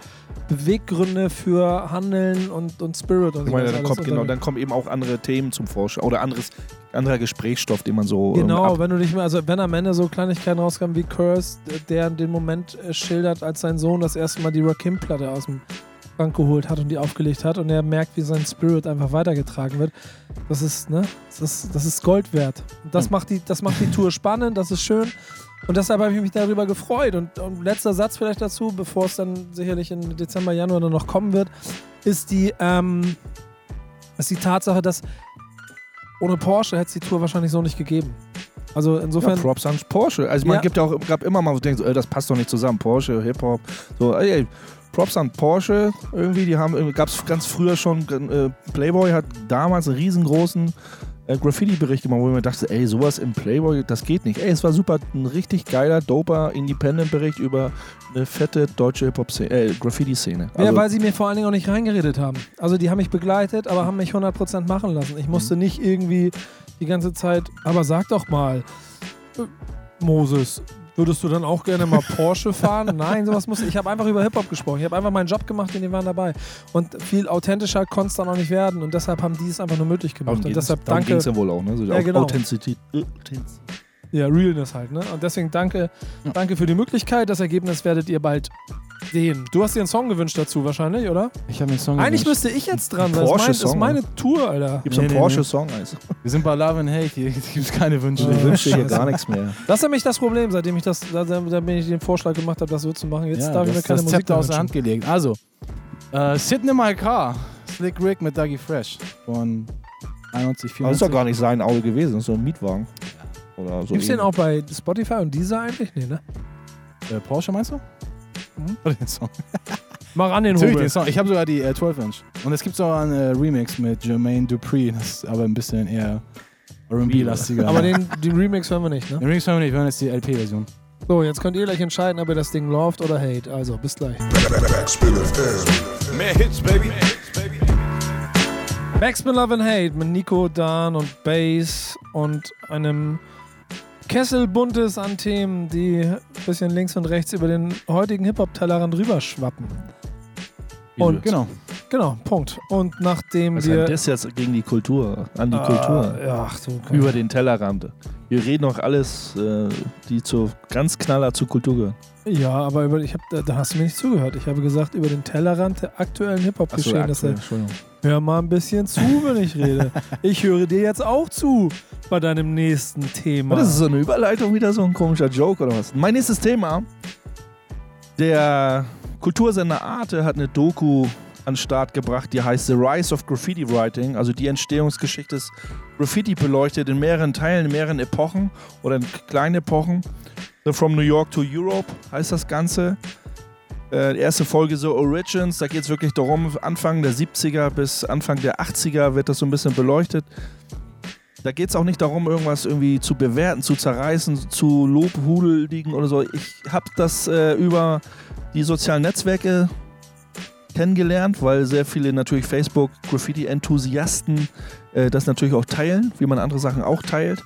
Beweggründe für Handeln und, und Spirit und Ich meine, dann kommt, genau, dann kommen eben auch andere Themen zum Vorschein oder anderes, anderer Gesprächsstoff, den man so ähm, Genau, ab- wenn du dich mal, also wenn am Ende so Kleinigkeiten rauskamen wie Curse, der den Moment äh, schildert, als sein Sohn das erste Mal die Rakim-Platte aus dem Schrank geholt hat und die aufgelegt hat und er merkt, wie sein Spirit einfach weitergetragen wird. Das ist, ne, das ist, das ist Gold wert. Und das, Hm. macht die, das macht die Tour spannend, das ist schön. Und deshalb habe ich mich darüber gefreut. Und, und letzter Satz vielleicht dazu, bevor es dann sicherlich im Dezember, Januar dann noch kommen wird, ist die, ähm, ist die Tatsache, dass ohne Porsche hätte es die Tour wahrscheinlich so nicht gegeben. Also Ja, insofern, Props an Porsche. Also man Ja. gibt ja auch, gab immer mal, wo du denkst, ey, das passt doch nicht zusammen. Porsche, Hip-Hop. So, ey, ey, Props an Porsche. Irgendwie, die haben, gab es ganz früher schon, äh, Playboy hat damals einen riesengroßen äh, Graffiti-Bericht gemacht, wo ich mir dachte, ey, sowas im Playboy, das geht nicht. Ey, es war super, ein richtig geiler, doper Independent-Bericht über eine fette deutsche Hip-Hop-Szene, äh, Graffiti-Szene. ja, Also, weil sie mir vor allen Dingen auch nicht reingeredet haben. Also die haben mich begleitet, aber haben mich 100% machen lassen. Ich musste nicht irgendwie die ganze Zeit, aber sag doch mal, äh, Moses, würdest du dann auch gerne mal Porsche fahren? Nein, sowas musste ich. habe einfach über Hip-Hop gesprochen. Ich habe einfach meinen Job gemacht und die waren dabei. Und viel authentischer konnte es dann auch nicht werden. Und deshalb haben die es einfach nur möglich gemacht. darum Und deshalb danke. ging's ja wohl auch, ne? So Ja, Au- genau. Authentizität. Authentiz- Ja, Realness halt, ne? Und deswegen danke, Ja. danke für die Möglichkeit. Das Ergebnis werdet ihr bald sehen. Du hast dir einen Song gewünscht dazu wahrscheinlich, oder? Ich habe mir einen Song Eigentlich gewünscht. müsste ich jetzt dran sein. Das ist, mein, das ist meine Tour, Alter. Gibt's Nee, einen nee, Porsche-Song? Also, Wir sind bei Love and Hate, hier gibt es keine Wünsche. Ich wünsche dir hier gar nichts mehr. Das ist nämlich das Problem, seitdem ich das, da, da da bin ich den Vorschlag gemacht habe, das so zu machen. Jetzt ja, darf ich mir keine das Musik mehr aus der Hand gelegt. Also, äh, Sitting in My Car, Slick Rick mit Dougie Fresh von 91, Aber das ist doch 94. gar nicht sein Auto gewesen, das ist so ein Mietwagen. Oder so Gibt's den ähnlich. auch bei Spotify und dieser eigentlich? Nee, ne? Äh, Porsche meinst du? Mhm. Oder den Song? Mach an den Natürlich Hobel. den Song. Ich habe sogar die äh, 12-Inch. Und es gibt sogar einen äh, Remix mit Jermaine Dupri. Das ist aber ein bisschen eher R&B-lastiger. Aber den, den Remix hören wir nicht, ne? den Remix hören wir nicht, wir hören jetzt die LP-Version. So, jetzt könnt ihr gleich entscheiden, ob ihr das Ding loved oder hate. Also, bis gleich. Mehr Hits, baby. Backspin Love and Hate mit Nico, Dan und Bass und einem Kessel buntes an Themen, die ein bisschen links und rechts über den heutigen Hip-Hop-Tellerrand rüberschwappen. Und Genau. genau, Punkt. Und nachdem Was wir. ist das jetzt gegen die Kultur, an die Ah, Kultur? Ja, ach du. Über den Tellerrand. Wir reden auch alles, äh, die zu ganz knaller zur Kultur gehören. Ja, aber über, ich hab, da, da hast du mir nicht zugehört. Ich habe gesagt, über den Tellerrand der aktuellen Achso, Hip-Hop-Geschehen. dass aktuell, Entschuldigung. Hör mal ein bisschen zu, wenn ich rede. Ich höre dir jetzt auch zu bei deinem nächsten Thema. Das ist so eine Überleitung, wieder so ein komischer Joke oder was? Mein nächstes Thema. Der Kultursender Arte hat eine Doku an den Start gebracht, die heißt The Rise of Graffiti Writing, also die Entstehungsgeschichte des Graffiti beleuchtet in mehreren Teilen, in mehreren Epochen oder in kleinen Epochen. From New York to Europe heißt das Ganze. Äh, erste Folge so Origins, da geht es wirklich darum, Anfang der 70er bis Anfang der 80er wird das so ein bisschen beleuchtet. Da geht es auch nicht darum, irgendwas irgendwie zu bewerten, zu zerreißen, zu lobhudeligen oder so. Ich habe das äh, über die sozialen Netzwerke kennengelernt, weil sehr viele natürlich Facebook-Graffiti-Enthusiasten äh, das natürlich auch teilen, wie man andere Sachen auch teilt.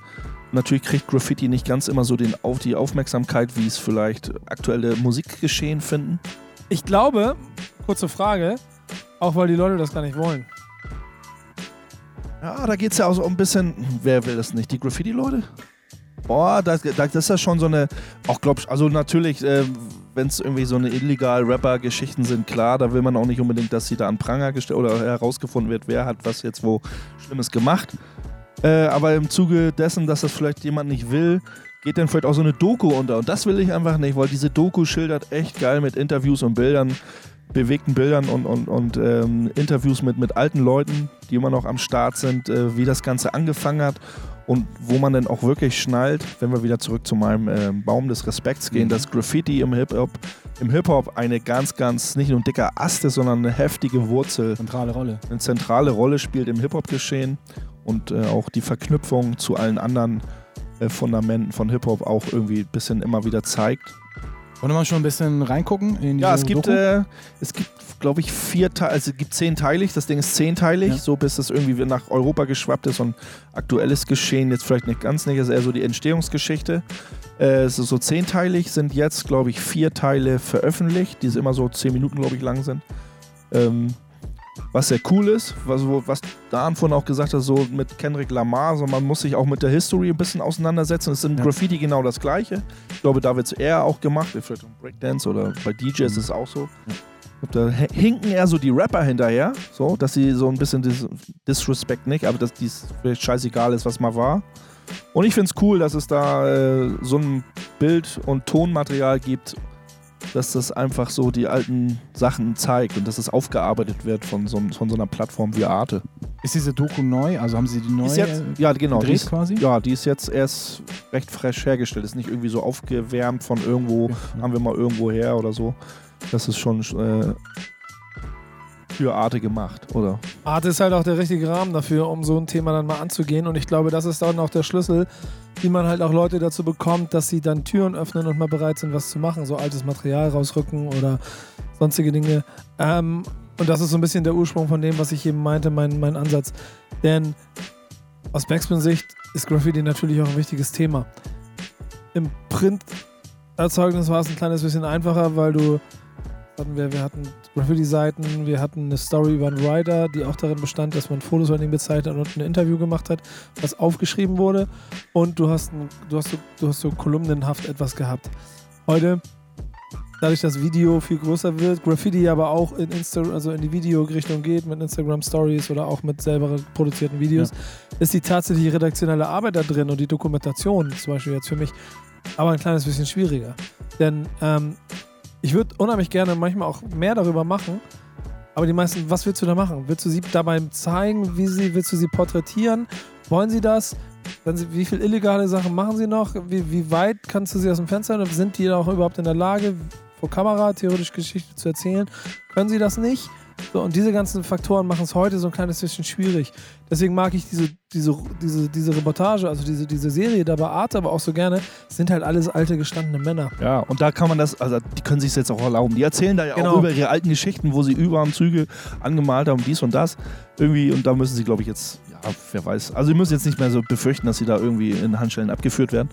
Natürlich kriegt Graffiti nicht ganz immer so den, auf die Aufmerksamkeit, wie es vielleicht aktuelle Musikgeschehen finden. Ich glaube, kurze Frage, auch weil die Leute das gar nicht wollen. Ja, da geht es ja auch so ein bisschen, wer will das nicht? Die Graffiti-Leute? Boah, das, das ist ja schon so eine, auch glaub ich, also natürlich, äh, wenn es irgendwie so eine illegal Rapper-Geschichten sind, klar, da will man auch nicht unbedingt, dass sie da an Pranger gestellt oder herausgefunden wird, wer hat was jetzt wo Schlimmes gemacht. Äh, aber im Zuge dessen, dass das vielleicht jemand nicht will, geht dann vielleicht auch so eine Doku unter. Und das will ich einfach nicht, weil diese Doku schildert echt geil mit Interviews und Bildern, bewegten Bildern und, und, und ähm, Interviews mit, mit alten Leuten, die immer noch am Start sind, äh, wie das Ganze angefangen hat und wo man dann auch wirklich schnallt, wenn wir wieder zurück zu meinem äh, Baum des Respekts gehen, Mhm. dass Graffiti im Hip-Hop im Hip-Hop eine ganz, ganz, nicht nur ein dicker Ast ist, sondern eine heftige Wurzel Zentrale Rolle. eine zentrale Rolle spielt im Hip-Hop-Geschehen und äh, auch die Verknüpfung zu allen anderen äh, Fundamenten von Hip-Hop auch irgendwie ein bisschen immer wieder zeigt. Wollen wir mal schon ein bisschen reingucken in Ja, es gibt, äh, es gibt, glaube ich, vier Teile, also es gibt zehnteilig, das Ding ist zehnteilig, Ja. so bis es irgendwie nach Europa geschwappt ist und aktuelles Geschehen jetzt vielleicht nicht ganz nicht, ist eher so die Entstehungsgeschichte. Äh, es ist so zehnteilig, sind jetzt, glaube ich, vier Teile veröffentlicht, die immer so zehn Minuten, glaube ich, lang sind. Ähm, was sehr cool ist, was, was Dan vorhin auch gesagt hat, so mit Kendrick Lamar, so man muss sich auch mit der History ein bisschen auseinandersetzen. Es ist im Ja. Graffiti genau das Gleiche. Ich glaube, da wird es eher auch gemacht, vielleicht im Breakdance oder bei DJs ist es auch so. Glaub, Da hi- hinken eher so die Rapper hinterher, so, dass sie so ein bisschen dis Disrespect nicht, aber dass dies vielleicht scheißegal ist, was mal war. Und ich finde es cool, dass es da äh, so ein Bild- und Tonmaterial gibt, dass das einfach so die alten Sachen zeigt und dass es aufgearbeitet wird von so, von so einer Plattform wie Arte. Ist diese Doku neu? Also haben sie die neu Ist jetzt, ja, genau. Die ist, quasi? ja, die ist jetzt erst recht fresh hergestellt. Ist nicht irgendwie so aufgewärmt von irgendwo, haben wir mal irgendwo her oder so. Das ist schon äh, für Arte gemacht, oder? Arte ist halt auch der richtige Rahmen dafür, um so ein Thema dann mal anzugehen. Und ich glaube, das ist dann auch der Schlüssel, wie man halt auch Leute dazu bekommt, dass sie dann Türen öffnen und mal bereit sind, was zu machen. So altes Material rausrücken oder sonstige Dinge. Ähm, und das ist so ein bisschen der Ursprung von dem, was ich eben meinte, mein, mein Ansatz. Denn aus Backspin-Sicht ist Graffiti natürlich auch ein wichtiges Thema. Im Print-Erzeugnis war es ein kleines bisschen einfacher, weil du hatten wir, wir hatten Graffiti-Seiten, wir hatten eine Story über einen Writer, die auch darin bestand, dass man Fotos von ihm bezeichnet und ein Interview gemacht hat, was aufgeschrieben wurde. Und du hast, ein, du hast, so, du hast so kolumnenhaft etwas gehabt. Heute, dadurch, dass Video viel größer wird, Graffiti aber auch in Insta, also in die Videorichtung geht mit Instagram Stories oder auch mit selber produzierten Videos, ist die tatsächliche redaktionelle Arbeit da drin und die Dokumentation zum Beispiel jetzt für mich aber ein kleines bisschen schwieriger. Denn ähm, ich würde unheimlich gerne manchmal auch mehr darüber machen. Aber die meisten, was willst du da machen? Willst du sie dabei zeigen? Wie sie, willst du sie porträtieren? Wollen sie das? Sie, wie viele illegale Sachen machen sie noch? Wie, wie weit kannst du sie aus dem Fenster? Sind die auch überhaupt in der Lage, vor Kamera theoretisch Geschichte zu erzählen? Können sie das nicht? So, und diese ganzen Faktoren machen es heute so ein kleines bisschen schwierig. Deswegen mag ich diese, diese, diese, diese Reportage, also diese, diese Serie da bei Arte, aber auch so gerne. Es sind halt alles alte, gestandene Männer. Ja, und da kann man das, also die können sich jetzt auch erlauben. Die erzählen da ja Genau. auch über ihre alten Geschichten, wo sie Überarmzüge angemalt haben, dies und das. Irgendwie, und da müssen sie, glaube ich, jetzt, ja, wer weiß. Also, sie müssen jetzt nicht mehr so befürchten, dass sie da irgendwie in Handschellen abgeführt werden.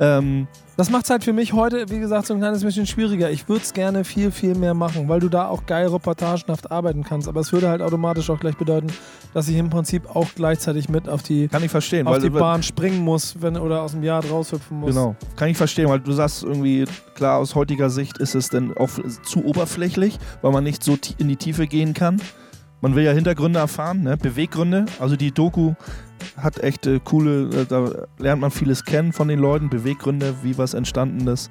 Ähm, Das macht es halt für mich heute, wie gesagt, so ein kleines bisschen schwieriger. Ich würde es gerne viel, viel mehr machen, weil du da auch geil reportagenhaft arbeiten kannst. Aber es würde halt automatisch auch gleich bedeuten, dass ich im Prinzip auch gleichzeitig mit auf die, kann ich verstehen. auf weil, die Bahn springen muss wenn, oder aus dem Yard raushüpfen muss. Genau, kann ich verstehen, weil du sagst irgendwie, klar, aus heutiger Sicht ist es dann auch zu oberflächlich, weil man nicht so in die Tiefe gehen kann. Man will ja Hintergründe erfahren, ne? Beweggründe. Also die Doku hat echt äh, coole, äh, da lernt man vieles kennen von den Leuten, Beweggründe, wie was entstanden ist.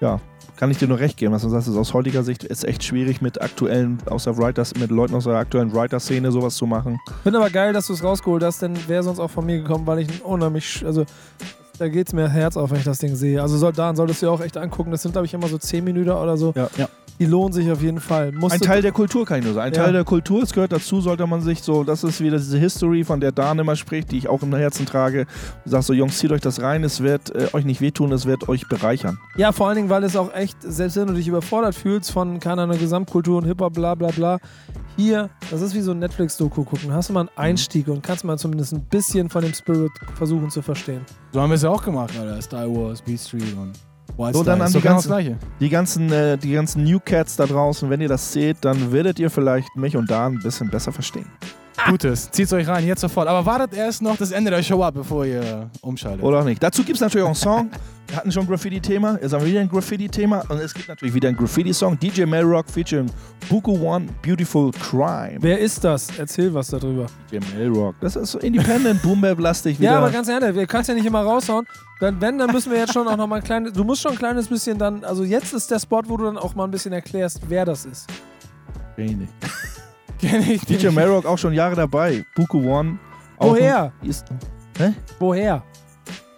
Ja, kann ich dir nur recht geben, was du sagst, ist aus heutiger Sicht ist echt schwierig mit aktuellen, außer Writers, mit Leuten aus der aktuellen Writer-Szene sowas zu machen. Finde aber geil, dass du es rausgeholt hast, denn wäre sonst auch von mir gekommen, weil ich ein unheimlich, also da geht es mir Herz auf, wenn ich das Ding sehe. Also soll, daran solltest du dir auch echt angucken. Das sind, glaube ich, immer so 10 Minuten oder so. Ja. Ja. Die lohnen sich auf jeden Fall. Musst Ein Teil der Kultur kann ich nur sagen. Ein Ja. Teil der Kultur, es gehört dazu, sollte man sich so, das ist wieder diese History, von der Dan immer spricht, die ich auch im Herzen trage. Du sagst so, Jungs, zieht euch das rein, es wird äh, euch nicht wehtun, es wird euch bereichern. Ja, vor allen Dingen, weil es auch echt, selbst wenn du dich überfordert fühlst von, keine Ahnung, Gesamtkultur und Hip-Hop, bla bla bla, hier, das ist wie so ein Netflix-Doku gucken. Hast du mal einen Einstieg und kannst mal zumindest ein bisschen von dem Spirit versuchen zu verstehen. So haben wir es ja auch gemacht, Alter. Star Wars, Beat Street und Wild So, dann an die genau ganzen- Gleiche. Die ganzen, äh, die ganzen New Cats da draußen, wenn ihr das seht, dann werdet ihr vielleicht mich und Dan ein bisschen besser verstehen. Gutes. Zieht's euch rein, jetzt sofort. Aber wartet erst noch das Ende der Show ab, bevor ihr umschaltet. Oder auch nicht. Dazu gibt es natürlich auch einen Song. Wir hatten schon ein Graffiti-Thema, jetzt haben wir wieder ein Graffiti-Thema und es gibt natürlich wieder einen Graffiti-Song. DJ Melrock featuring Buku One, Beautiful Crime. Wer ist das? Erzähl was darüber. DJ Melrock. Das ist so Independent, Boom-Bap-lastig wieder. Ja, aber ganz ehrlich, wir kannst ja nicht immer raushauen. Wenn, wenn, dann müssen wir jetzt schon auch noch mal ein kleines. Du musst schon ein kleines bisschen dann. Also jetzt ist der Spot, wo du dann auch mal ein bisschen erklärst, wer das ist. Nicht. Kenn ich DJ. Melrock auch schon Jahre dabei. Buku One. Woher? Ist, Woher?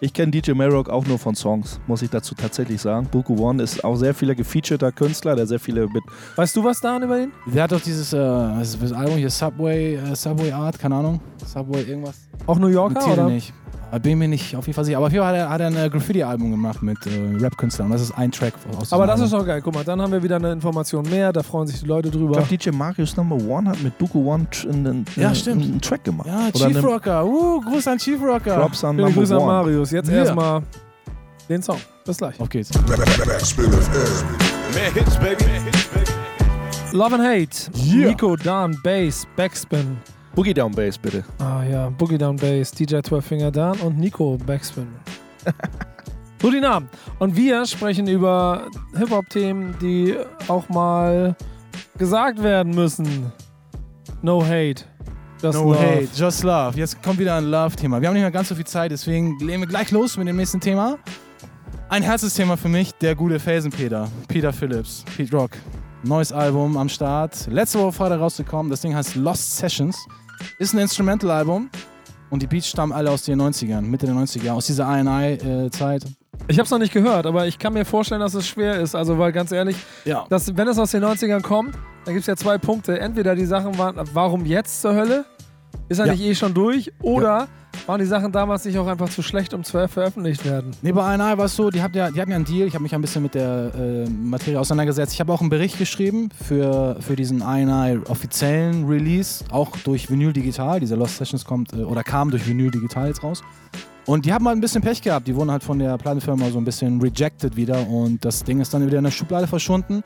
ich kenne DJ Melrock auch nur von Songs, muss ich dazu tatsächlich sagen. Buku One ist auch sehr vieler gefeaturter Künstler, der sehr viele mit. Weißt du was da über ihn? Der hat doch dieses äh, was ist das Album hier, Subway, äh, Subway Art, keine Ahnung. Subway irgendwas. Auch New Yorker oder? nicht. Bin mir nicht auf jeden Fall sicher. Aber auf jeden Fall hat er, hat er ein äh, Graffiti-Album gemacht mit äh, Rap-Künstlern. Das ist ein Track aus Aber das ist doch geil. Guck mal, dann haben wir wieder eine Information mehr. Da freuen sich die Leute Ich drüber. glaube, DJ Marius Number One hat mit Buku One einen, Ja, einen, Track gemacht. Ja, Oder Chief Rocker. Uh, Gruß an Chief Rocker. Props an Number Grüße an One. Marius. Jetzt Ja. erstmal den Song. Bis gleich. Auf geht's. Love and Hate. Yeah. Nico, Dan, Bass, Backspin. Boogie Down Bass, bitte. Ah ja, Boogie Down Bass, DJ 12 Finger Dan und Nico Backspin. so die Namen. Und wir sprechen über Hip-Hop-Themen, die auch mal gesagt werden müssen. No hate. Das No Love. hate, just love. Jetzt kommt wieder ein Love-Thema. Wir haben nicht mehr ganz so viel Zeit, deswegen legen wir gleich los mit dem nächsten Thema. Ein Herzensthema für mich, der gute Felsenpeter. Peter Phillips, Pete Rock. Neues Album am Start. Letzte Woche Freitag rausgekommen. Das Ding heißt Lost Sessions. Ist ein Instrumental-Album. Und die Beats stammen alle aus den 90ern, Mitte der 90er, aus dieser INI-Zeit. Ich habe es noch nicht gehört, aber ich kann mir vorstellen, dass es schwer ist. Also, weil ganz ehrlich, ja. dass, wenn es aus den 90ern kommt, dann gibt es ja zwei Punkte. Entweder die Sachen waren, warum jetzt zur Hölle? Ist er Ja. nicht eh schon durch? Oder waren die Sachen damals nicht auch einfach zu schlecht, um zu veröffentlicht werden? Nee, bei INI war es so, die, hatten ja, die hatten ja einen Deal. Ich habe mich ein bisschen mit der äh, Materie auseinandergesetzt. Ich habe auch einen Bericht geschrieben für, für diesen INI offiziellen Release, auch durch Vinyl Digital. Dieser Lost Sessions kommt äh, oder kam durch Vinyl Digital jetzt raus. Und die haben halt ein bisschen Pech gehabt. Die wurden halt von der Plattenfirma so ein bisschen rejected wieder und das Ding ist dann wieder in der Schublade verschwunden.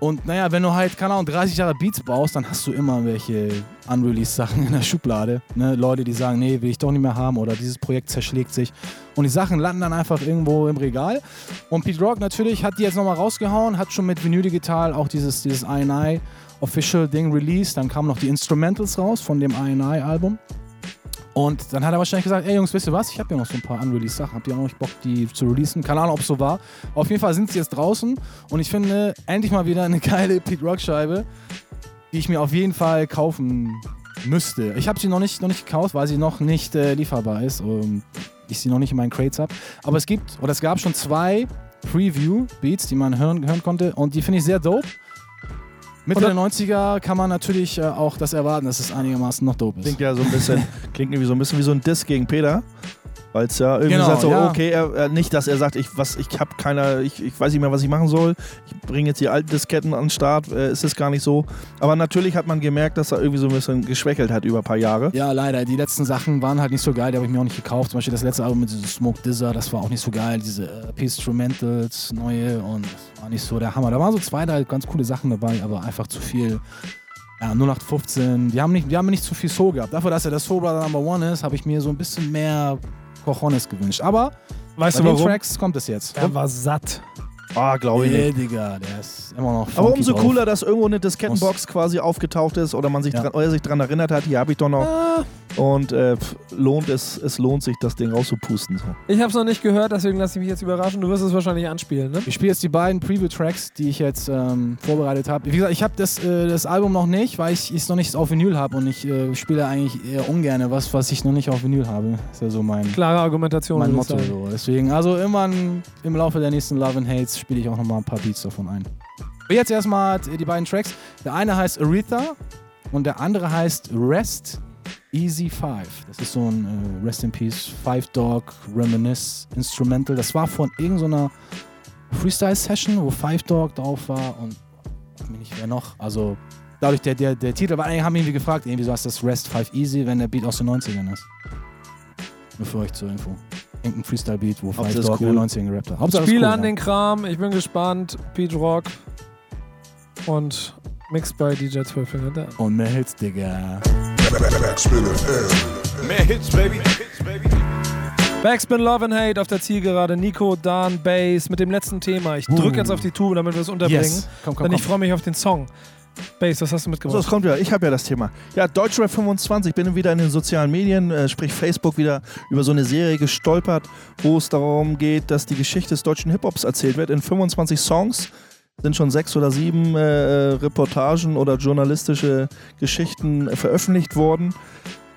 Und naja, wenn du halt, keine Ahnung, 30 Jahre Beats baust, dann hast du immer welche unreleased Sachen in der Schublade. Ne? Leute, die sagen, nee, will ich doch nicht mehr haben oder dieses Projekt zerschlägt sich. Und die Sachen landen dann einfach irgendwo im Regal. Und Pete Rock natürlich hat die jetzt nochmal rausgehauen, hat schon mit Vinyl Digital auch dieses, dieses INI Official Ding released. Dann kamen noch die Instrumentals raus von dem INI Album. Und dann hat er wahrscheinlich gesagt, ey Jungs, wisst ihr was? Ich habe ja noch so ein paar unreleased Sachen. Habt ihr auch noch Bock, die zu releasen? Keine Ahnung, ob es so war. Auf jeden Fall sind sie jetzt draußen. Und ich finde, endlich mal wieder eine geile Pete Rock Scheibe, die ich mir auf jeden Fall kaufen müsste. Ich habe sie noch nicht, noch nicht gekauft, weil sie noch nicht äh, lieferbar ist. Und ich sie noch nicht in meinen Crates habe. Aber es gibt, oder es gab schon zwei Preview-Beats, die man hören, hören konnte. Und die finde ich sehr dope. Mitte der 90er kann man natürlich äh, auch das erwarten, dass es einigermaßen noch dope ist. Klingt ja so ein bisschen, klingt irgendwie so ein bisschen wie so ein Diss gegen Peter. Weil es ja irgendwie Genau, sagt so, ja. okay, er, er, nicht, dass er sagt, ich, was, ich habe keiner, ich, ich weiß nicht mehr, was ich machen soll. Ich bringe jetzt die alten Disketten an den Start, äh, ist es gar nicht so. Aber natürlich hat man gemerkt, dass er irgendwie so ein bisschen geschwächelt hat über ein paar Jahre. Ja, leider. Die letzten Sachen waren halt nicht so geil, die habe ich mir auch nicht gekauft. Zum Beispiel das letzte Album mit diesem Smoke Dizzer, das war auch nicht so geil. Diese äh, Instrumentals, neue und war nicht so der Hammer. Da waren so zwei, drei ganz coole Sachen dabei, aber einfach zu viel. Ja, 0815. Die haben, nicht, die haben nicht zu viel Soul gehabt. Dafür, dass er der Soul Brother Number One ist, habe ich mir so ein bisschen mehr Cojones gewünscht. Aber Weißt bei du den warum? Tracks kommt es jetzt. Er war satt. Ah, glaube ich Nee, nicht. Digga, der ist immer noch Aber umso drauf. cooler, dass irgendwo eine Diskettenbox quasi aufgetaucht ist oder man sich Ja. dran, oder sich dran erinnert hat, hier habe ich doch noch. Ah, Und äh, lohnt es, es lohnt sich, das Ding rauszupusten. So. ich habe es noch nicht gehört, deswegen lasse ich mich jetzt überraschen. Du wirst es wahrscheinlich anspielen, ne? Ich spiele jetzt die beiden Preview-Tracks, die ich jetzt ähm, vorbereitet habe. Wie gesagt, ich habe das, äh, das Album noch nicht, weil ich es noch nicht auf Vinyl habe und ich äh, spiele eigentlich eher ungern was, was ich noch nicht auf Vinyl habe. ist ja so mein, Klare Argumentation. mein Motto. So. Deswegen, also irgendwann im Laufe der nächsten Love and Hates spiele ich auch noch mal ein paar Beats davon ein. Aber jetzt erstmal die beiden Tracks. Der eine heißt Aretha und der andere heißt Rest Easy Five. Das ist so ein äh, Rest in Peace Five Dog Reminisce Instrumental. Das war von irgendeiner Freestyle-Session, wo Five Dog drauf war und nicht wer noch. Also dadurch der, der, der Titel eigentlich haben irgendwie gefragt, irgendwie so heißt das Rest Five Easy, wenn der Beat aus den 90ern ist. Nur für euch zur Info. Irgendein Freestyle-Beat, wo Five Dog in cool. den 90ern gerappt hat. Hauptsache ist Spiele cool, an ja. den Kram. Ich bin gespannt. Pete Rock und mixed by DJ 12 Finger. Und mehr Hits, Digga. Backspin FM. Mehr Hits, baby. Hits, baby. Backspin Love and Hate auf der Zielgerade. Nico, Dan, Bass mit dem letzten Thema. Ich drücke jetzt auf die Tube, damit wir es unterbringen. Yes. Komm, komm, Denn ich freue mich auf den Song. Bass, was hast du So, mitgebracht? es kommt ja. Ich habe ja das Thema. Ja, Deutschrap 25. Bin wieder in den sozialen Medien, äh, sprich Facebook, wieder über so eine Serie gestolpert, wo es darum geht, dass die Geschichte des deutschen Hip-Hops erzählt wird. In 25 Songs sind schon sechs oder sieben äh, äh, Reportagen oder journalistische Geschichten äh, veröffentlicht worden,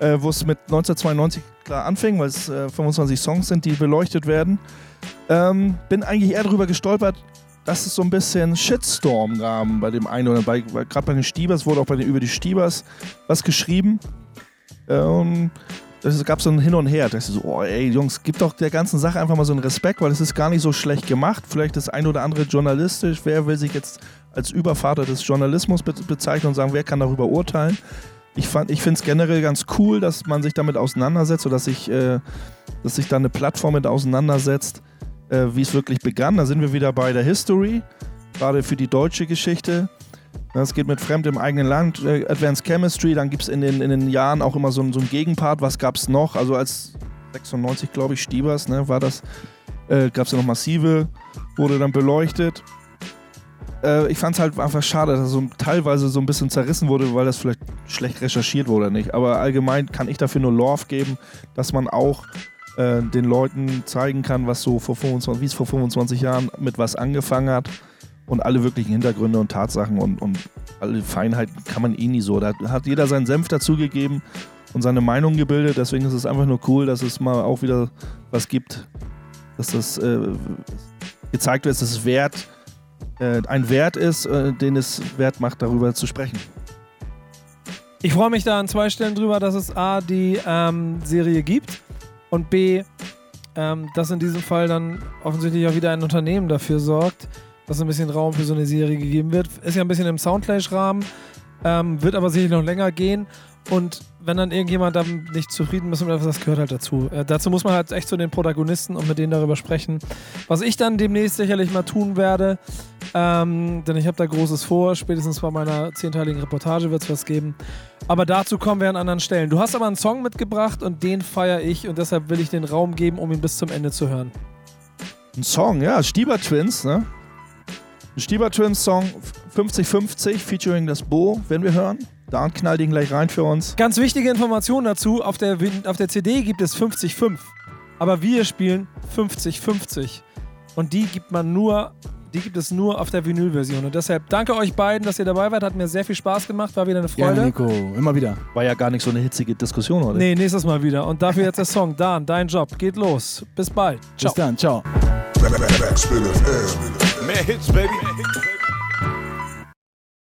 äh, wo es mit 1992 klar anfing, weil es äh, 25 Songs sind, die beleuchtet werden. Ähm, bin eigentlich eher darüber gestolpert, dass es so ein bisschen Shitstorm gab bei dem einen oder bei gerade bei den Stiebers wurde auch bei den über die Stiebers was geschrieben. Ähm, es gab so ein Hin und Her. Da dachte ich so, oh ey Jungs, gib doch der ganzen Sache einfach mal so einen Respekt, weil es ist gar nicht so schlecht gemacht. Vielleicht das ein oder andere journalistisch. Wer will sich jetzt als Übervater des Journalismus be bezeichnen und sagen, wer kann darüber urteilen? Ich, ich finde es generell ganz cool, dass man sich damit auseinandersetzt oder dass sich, äh, dass sich da eine Plattform mit auseinandersetzt, äh, wie es wirklich begann. Da sind wir wieder bei der History, gerade für die deutsche Geschichte. Das geht mit Fremd im eigenen Land, äh, Advanced Chemistry, dann gibt es in den, in den Jahren auch immer so, so einen Gegenpart, was gab es noch? Also als 96, glaube ich, Stiebers, ne, war das, äh, gab es ja noch Massive, wurde dann beleuchtet. äh, ich fand es halt einfach schade, dass es so teilweise so ein bisschen zerrissen wurde, weil das vielleicht schlecht recherchiert wurde nicht. Aber allgemein kann ich dafür nur Love geben, dass man auch äh, den Leuten zeigen kann, was so vor 25, wie es vor 25 Jahren mit was angefangen hat. Und alle wirklichen Hintergründe und Tatsachen und, und alle Feinheiten kann man eh nie so. Da hat jeder seinen Senf dazugegeben und seine Meinung gebildet. Deswegen ist es einfach nur cool, dass es mal auch wieder was gibt, dass das äh, gezeigt wird, dass es wert, äh, ein Wert ist, äh, den es wert macht, darüber zu sprechen. Ich freue mich da an zwei Stellen drüber, dass es A, die ähm, Serie gibt und B, ähm, dass in diesem Fall dann offensichtlich auch wieder ein Unternehmen dafür sorgt, dass ein bisschen Raum für so eine Serie gegeben wird. Ist ja ein bisschen im Soundflash-Rahmen, ähm, wird aber sicherlich noch länger gehen. Und wenn dann irgendjemand damit nicht zufrieden ist, das gehört halt dazu. Äh, dazu muss man halt echt zu den Protagonisten und mit denen darüber sprechen. Was ich dann demnächst sicherlich mal tun werde, ähm, denn ich habe da Großes vor. Spätestens bei meiner zehnteiligen Reportage wird es was geben. Aber dazu kommen wir an anderen Stellen. Du hast aber einen Song mitgebracht und den feiere ich und deshalb will ich den Raum geben, um ihn bis zum Ende zu hören. Ein Song, ja, Stieber Twins, ne? Ein Stieber Twins Song 5050 featuring das Bo, wenn wir hören. Da knallt ihn gleich rein für uns. Ganz wichtige Information dazu: auf der, auf der CD gibt es 50-5, aber wir spielen 50-50. Und die gibt man nur, die gibt es nur auf der Vinylversion. Und deshalb danke euch beiden, dass ihr dabei wart. Hat mir sehr viel Spaß gemacht, war wieder eine Freude. Ja, Nico, immer wieder. War ja gar nicht so eine hitzige Diskussion, oder? Nee, nächstes Mal wieder. Und dafür jetzt der Song. Dan, dein Job. Geht los. Bis bald. Ciao. Bis dann, ciao. Backspin FM. Mehr Hits, baby.